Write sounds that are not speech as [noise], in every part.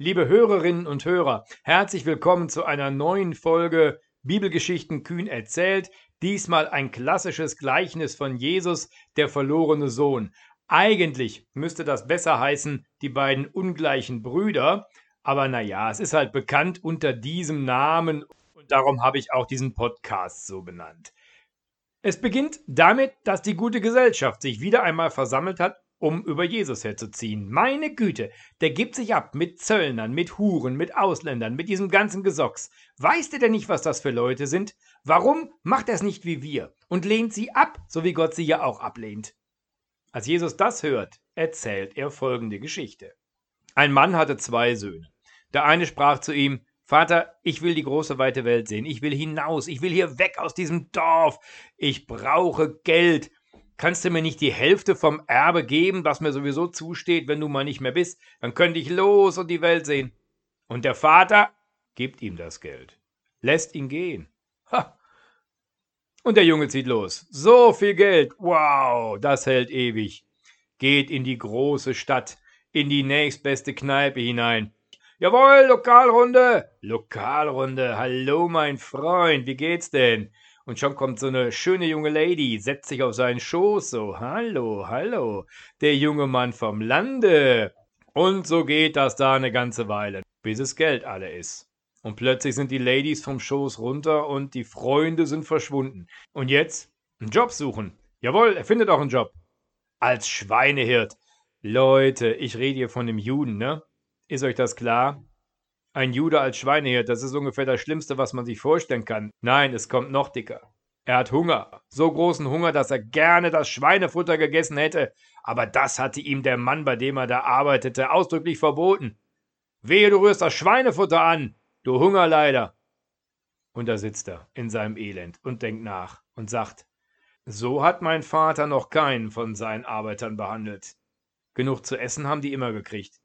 Liebe Hörerinnen und Hörer, herzlich willkommen zu einer neuen Folge Bibelgeschichten kühn erzählt. Diesmal ein klassisches Gleichnis von Jesus, der verlorene Sohn. Eigentlich müsste das besser heißen, die beiden ungleichen Brüder. Aber naja, es ist halt bekannt unter diesem Namen und darum habe ich auch diesen Podcast so benannt. Es beginnt damit, dass die gute Gesellschaft sich wieder einmal versammelt hat, um über Jesus herzuziehen. Meine Güte, der gibt sich ab mit Zöllnern, mit Huren, mit Ausländern, mit diesem ganzen Gesocks. Weiß der denn nicht, was das für Leute sind? Warum macht er es nicht wie wir und lehnt sie ab, so wie Gott sie ja auch ablehnt? Als Jesus das hört, erzählt er folgende Geschichte. Ein Mann hatte zwei Söhne. Der eine sprach zu ihm, Vater, ich will die große weite Welt sehen, ich will hinaus, ich will hier weg aus diesem Dorf, ich brauche Geld, kannst du mir nicht die Hälfte vom Erbe geben, das mir sowieso zusteht, wenn du mal nicht mehr bist? Dann könnte ich los und die Welt sehen. Und der Vater gibt ihm das Geld, lässt ihn gehen. Ha. Und der Junge zieht los. So viel Geld, wow, das hält ewig. Geht in die große Stadt, in die nächstbeste Kneipe hinein. Jawohl, Lokalrunde. Lokalrunde. Hallo, mein Freund. Wie geht's denn? Und schon kommt so eine schöne junge Lady, setzt sich auf seinen Schoß, so, hallo, hallo, der junge Mann vom Lande. Und so geht das da eine ganze Weile, bis es Geld alle ist. Und plötzlich sind die Ladies vom Schoß runter und die Freunde sind verschwunden. Und jetzt? Einen Job suchen. Jawohl, er findet auch einen Job. Als Schweinehirt. Leute, ich rede hier von dem Juden, ne? Ist euch das klar? Ein Jude als Schweinehirt, das ist ungefähr das Schlimmste, was man sich vorstellen kann. Nein, es kommt noch dicker. Er hat Hunger. So großen Hunger, dass er gerne das Schweinefutter gegessen hätte. Aber das hatte ihm der Mann, bei dem er da arbeitete, ausdrücklich verboten. Wehe, du rührst das Schweinefutter an, du Hungerleider. Und da sitzt er in seinem Elend und denkt nach und sagt, so hat mein Vater noch keinen von seinen Arbeitern behandelt. Genug zu essen haben die immer gekriegt.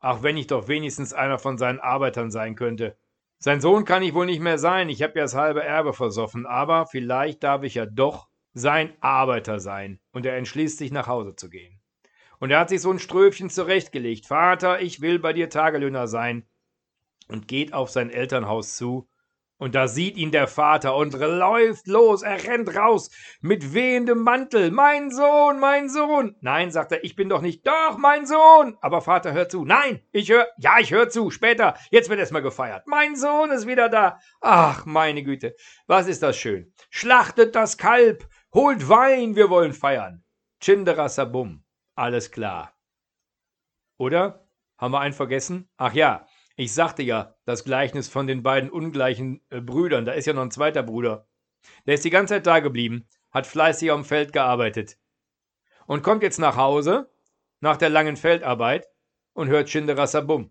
Ach, wenn ich doch wenigstens einer von seinen Arbeitern sein könnte. Sein Sohn kann ich wohl nicht mehr sein, ich habe ja das halbe Erbe versoffen, aber vielleicht darf ich ja doch sein Arbeiter sein. Und er entschließt sich, nach Hause zu gehen. Und er hat sich so ein Ströfchen zurechtgelegt. Vater, ich will bei dir Tagelöhner sein. Und geht auf sein Elternhaus zu und da sieht ihn der Vater und läuft los, er rennt raus mit wehendem Mantel. Mein Sohn, mein Sohn. Nein, sagt er, ich bin doch nicht. Doch, mein Sohn. Aber Vater, hör zu. Nein, ich höre. Ja, ich höre zu. Später. Jetzt wird erstmal gefeiert. Mein Sohn ist wieder da. Ach, meine Güte. Was ist das schön. Schlachtet das Kalb. Holt Wein. Wir wollen feiern. Chindera Sabum. Alles klar. Oder? Haben wir einen vergessen? Ach ja. Ich sagte ja, das Gleichnis von den beiden ungleichen äh, Brüdern, da ist ja noch ein zweiter Bruder. Der ist die ganze Zeit da geblieben, hat fleißig am Feld gearbeitet. Und kommt jetzt nach Hause, nach der langen Feldarbeit, und hört Schinderasabum.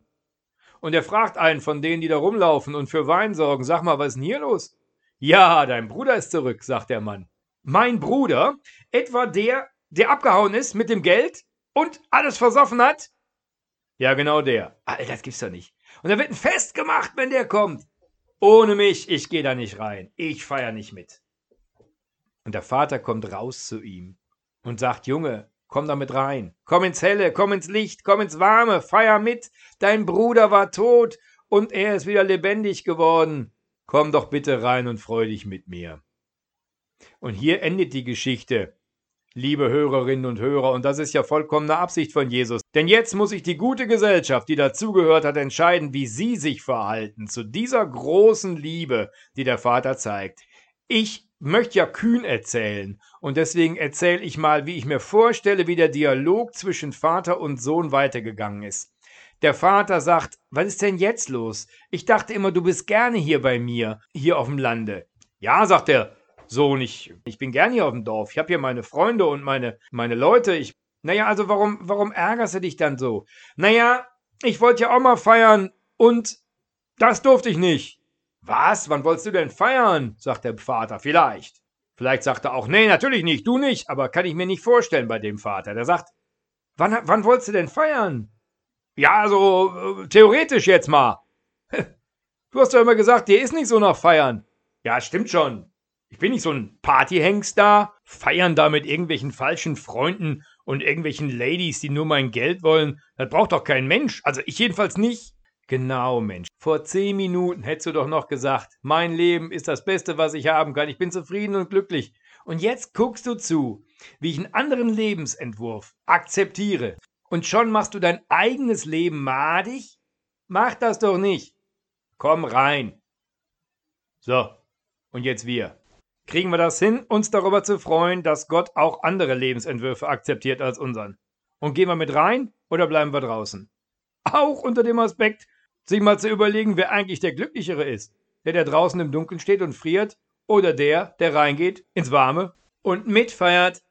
Und er fragt einen von denen, die da rumlaufen und für Wein sorgen, sag mal, was ist denn hier los? Ja, dein Bruder ist zurück, sagt der Mann. Mein Bruder? Etwa der, der abgehauen ist mit dem Geld und alles versoffen hat? Ja, genau der. Alter, das gibt's doch nicht. Und da wird ein Fest gemacht, wenn der kommt. Ohne mich, ich gehe da nicht rein. Ich feier nicht mit. Und der Vater kommt raus zu ihm und sagt, Junge, komm damit rein. Komm ins Helle, komm ins Licht, komm ins Warme, feier mit. Dein Bruder war tot und er ist wieder lebendig geworden. Komm doch bitte rein und freu dich mit mir. Und hier endet die Geschichte liebe Hörerinnen und Hörer, und das ist ja vollkommene Absicht von Jesus. Denn jetzt muss sich die gute Gesellschaft, die dazugehört hat, entscheiden, wie sie sich verhalten zu dieser großen Liebe, die der Vater zeigt. Ich möchte ja kühn erzählen, und deswegen erzähle ich mal, wie ich mir vorstelle, wie der Dialog zwischen Vater und Sohn weitergegangen ist. Der Vater sagt, was ist denn jetzt los? Ich dachte immer, du bist gerne hier bei mir, hier auf dem Lande. Ja, sagt er, Sohn, ich, ich bin gern hier auf dem Dorf. Ich habe hier meine Freunde und meine, meine Leute. Ich, naja, also warum, warum ärgerst du dich dann so? Naja, ich wollte ja auch mal feiern und das durfte ich nicht. Was? Wann wolltest du denn feiern? sagt der Vater. Vielleicht. Vielleicht sagt er auch, nee, natürlich nicht, du nicht, aber kann ich mir nicht vorstellen bei dem Vater. Der sagt, wann, wann wolltest du denn feiern? Ja, so äh, theoretisch jetzt mal. [laughs] Du hast doch immer gesagt, dir ist nicht so nach Feiern. Ja, stimmt schon. Ich bin nicht so ein Partyhengst da, feiern da mit irgendwelchen falschen Freunden und irgendwelchen Ladies, die nur mein Geld wollen. Das braucht doch kein Mensch. Also ich jedenfalls nicht. Genau, Mensch. Vor zehn Minuten hättest du doch noch gesagt, mein Leben ist das Beste, was ich haben kann. Ich bin zufrieden und glücklich. Und jetzt guckst du zu, wie ich einen anderen Lebensentwurf akzeptiere. Und schon machst du dein eigenes Leben madig? Mach das doch nicht. Komm rein. So, und jetzt wir. Kriegen wir das hin, uns darüber zu freuen, dass Gott auch andere Lebensentwürfe akzeptiert als unseren? Und gehen wir mit rein oder bleiben wir draußen? Auch unter dem Aspekt, sich mal zu überlegen, wer eigentlich der Glücklichere ist. Der, der draußen im Dunkeln steht und friert oder der, der reingeht ins Warme und mitfeiert